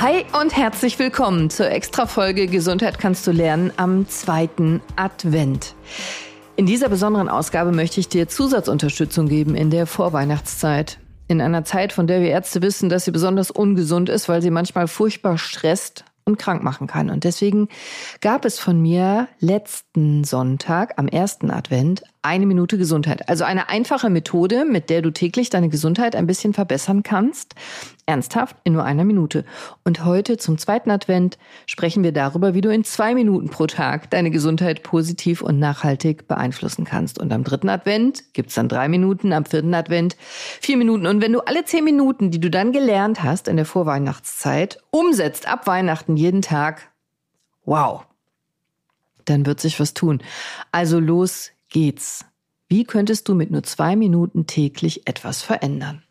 Hi und herzlich willkommen zur Extra-Folge Gesundheit kannst du lernen am zweiten Advent. In dieser besonderen Ausgabe möchte ich dir Zusatzunterstützung geben in der Vorweihnachtszeit. In einer Zeit, von der wir Ärzte wissen, dass sie besonders ungesund ist, weil sie manchmal furchtbar stresst und krank machen kann. Und deswegen gab es von mir letzten Sonntag am ersten Advent eine Minute Gesundheit. Also eine einfache Methode, mit der du täglich deine Gesundheit ein bisschen verbessern kannst. Ernsthaft in nur einer Minute. Und heute zum zweiten Advent sprechen wir darüber, wie du in zwei Minuten pro Tag deine Gesundheit positiv und nachhaltig beeinflussen kannst. Und am dritten Advent gibt's dann drei Minuten, am vierten Advent vier Minuten. Und wenn du alle zehn Minuten, die du dann gelernt hast in der Vorweihnachtszeit, umsetzt ab Weihnachten jeden Tag, wow, dann wird sich was tun. Also los geht's. Wie könntest du mit nur zwei Minuten täglich etwas verändern?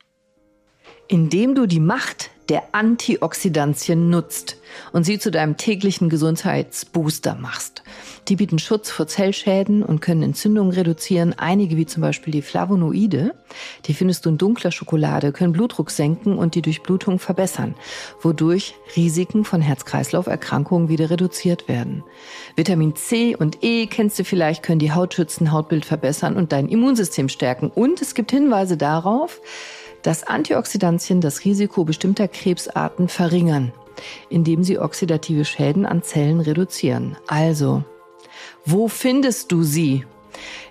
Indem du die Macht der Antioxidantien nutzt und sie zu deinem täglichen Gesundheitsbooster machst. Die bieten Schutz vor Zellschäden und können Entzündungen reduzieren. Einige, wie zum Beispiel die Flavonoide, die findest du in dunkler Schokolade, können Blutdruck senken und die Durchblutung verbessern, wodurch Risiken von Herz-Kreislauf-Erkrankungen wieder reduziert werden. Vitamin C und E kennst du vielleicht, können die Haut schützen, Hautbild verbessern und dein Immunsystem stärken. Und es gibt Hinweise darauf, dass Antioxidantien das Risiko bestimmter Krebsarten verringern, indem sie oxidative Schäden an Zellen reduzieren. Also, wo findest du sie?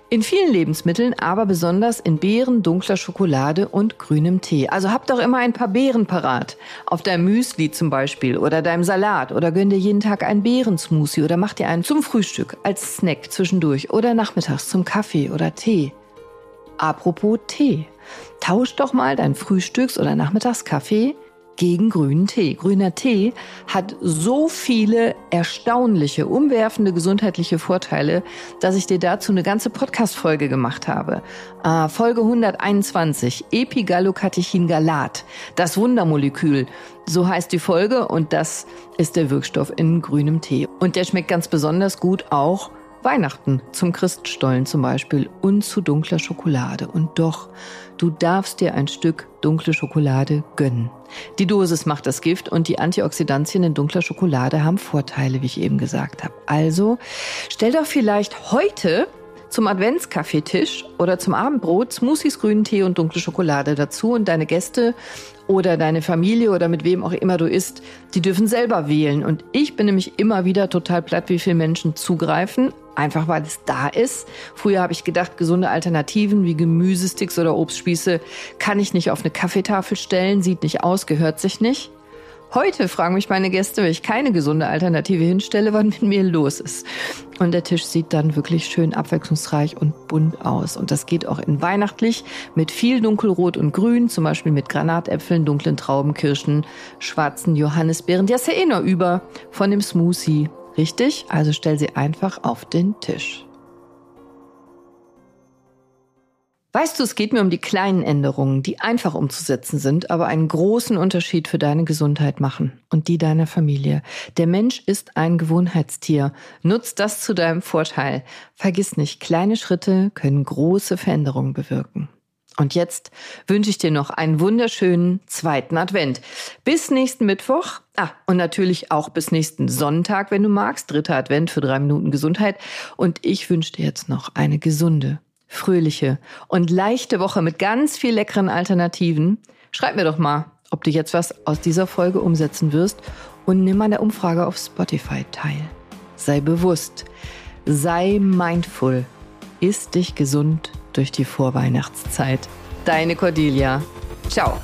In vielen Lebensmitteln, aber besonders in Beeren, dunkler Schokolade und grünem Tee. Also hab doch immer ein paar Beeren parat. Auf deinem Müsli zum Beispiel oder deinem Salat oder gönn dir jeden Tag einen Beerensmoothie oder mach dir einen zum Frühstück als Snack zwischendurch oder nachmittags zum Kaffee oder Tee. Apropos Tee. Tausch doch mal dein Frühstücks- oder Nachmittagskaffee gegen grünen Tee. Grüner Tee hat so viele erstaunliche, umwerfende gesundheitliche Vorteile, dass ich dir dazu eine ganze Podcast-Folge gemacht habe. Äh, Folge 121, Epigallocatechin-Galat, das Wundermolekül. So heißt die Folge und das ist der Wirkstoff in grünem Tee. Und der schmeckt ganz besonders gut auch Weihnachten, zum Christstollen zum Beispiel und zu dunkler Schokolade. Und doch, du darfst dir ein Stück dunkle Schokolade gönnen. Die Dosis macht das Gift und die Antioxidantien in dunkler Schokolade haben Vorteile, wie ich eben gesagt habe. Also stell doch vielleicht heute zum Adventskaffeetisch oder zum Abendbrot Smoothies, grünen Tee und dunkle Schokolade dazu und deine Gäste oder deine Familie oder mit wem auch immer du isst, die dürfen selber wählen. Und ich bin nämlich immer wieder total platt, wie viele Menschen zugreifen, einfach weil es da ist. Früher habe ich gedacht, gesunde Alternativen wie Gemüsesticks oder Obstspieße kann ich nicht auf eine Kaffeetafel stellen, sieht nicht aus, gehört sich nicht. Heute fragen mich meine Gäste, wenn ich keine gesunde Alternative hinstelle, was mit mir los ist. Und der Tisch sieht dann wirklich schön abwechslungsreich und bunt aus. Und das geht auch in weihnachtlich mit viel dunkelrot und grün, zum Beispiel mit Granatäpfeln, dunklen Trauben, Kirschen, schwarzen Johannisbeeren. Hast du ja eh nur über von dem Smoothie. Richtig? Also stell sie einfach auf den Tisch. Weißt du, es geht mir um die kleinen Änderungen, die einfach umzusetzen sind, aber einen großen Unterschied für deine Gesundheit machen und die deiner Familie. Der Mensch ist ein Gewohnheitstier. Nutz das zu deinem Vorteil. Vergiss nicht, kleine Schritte können große Veränderungen bewirken. Und jetzt wünsche ich dir noch einen wunderschönen zweiten Advent. Bis nächsten Mittwoch. Ah, und natürlich auch bis nächsten Sonntag, wenn du magst. Dritter Advent für drei Minuten Gesundheit. Und ich wünsche dir jetzt noch eine gesunde, fröhliche und leichte Woche mit ganz viel leckeren Alternativen. Schreib mir doch mal, ob du jetzt was aus dieser Folge umsetzen wirst und nimm an der Umfrage auf Spotify teil. Sei bewusst, sei mindful, ist dich gesund durch die Vorweihnachtszeit. Deine Cordelia. Ciao.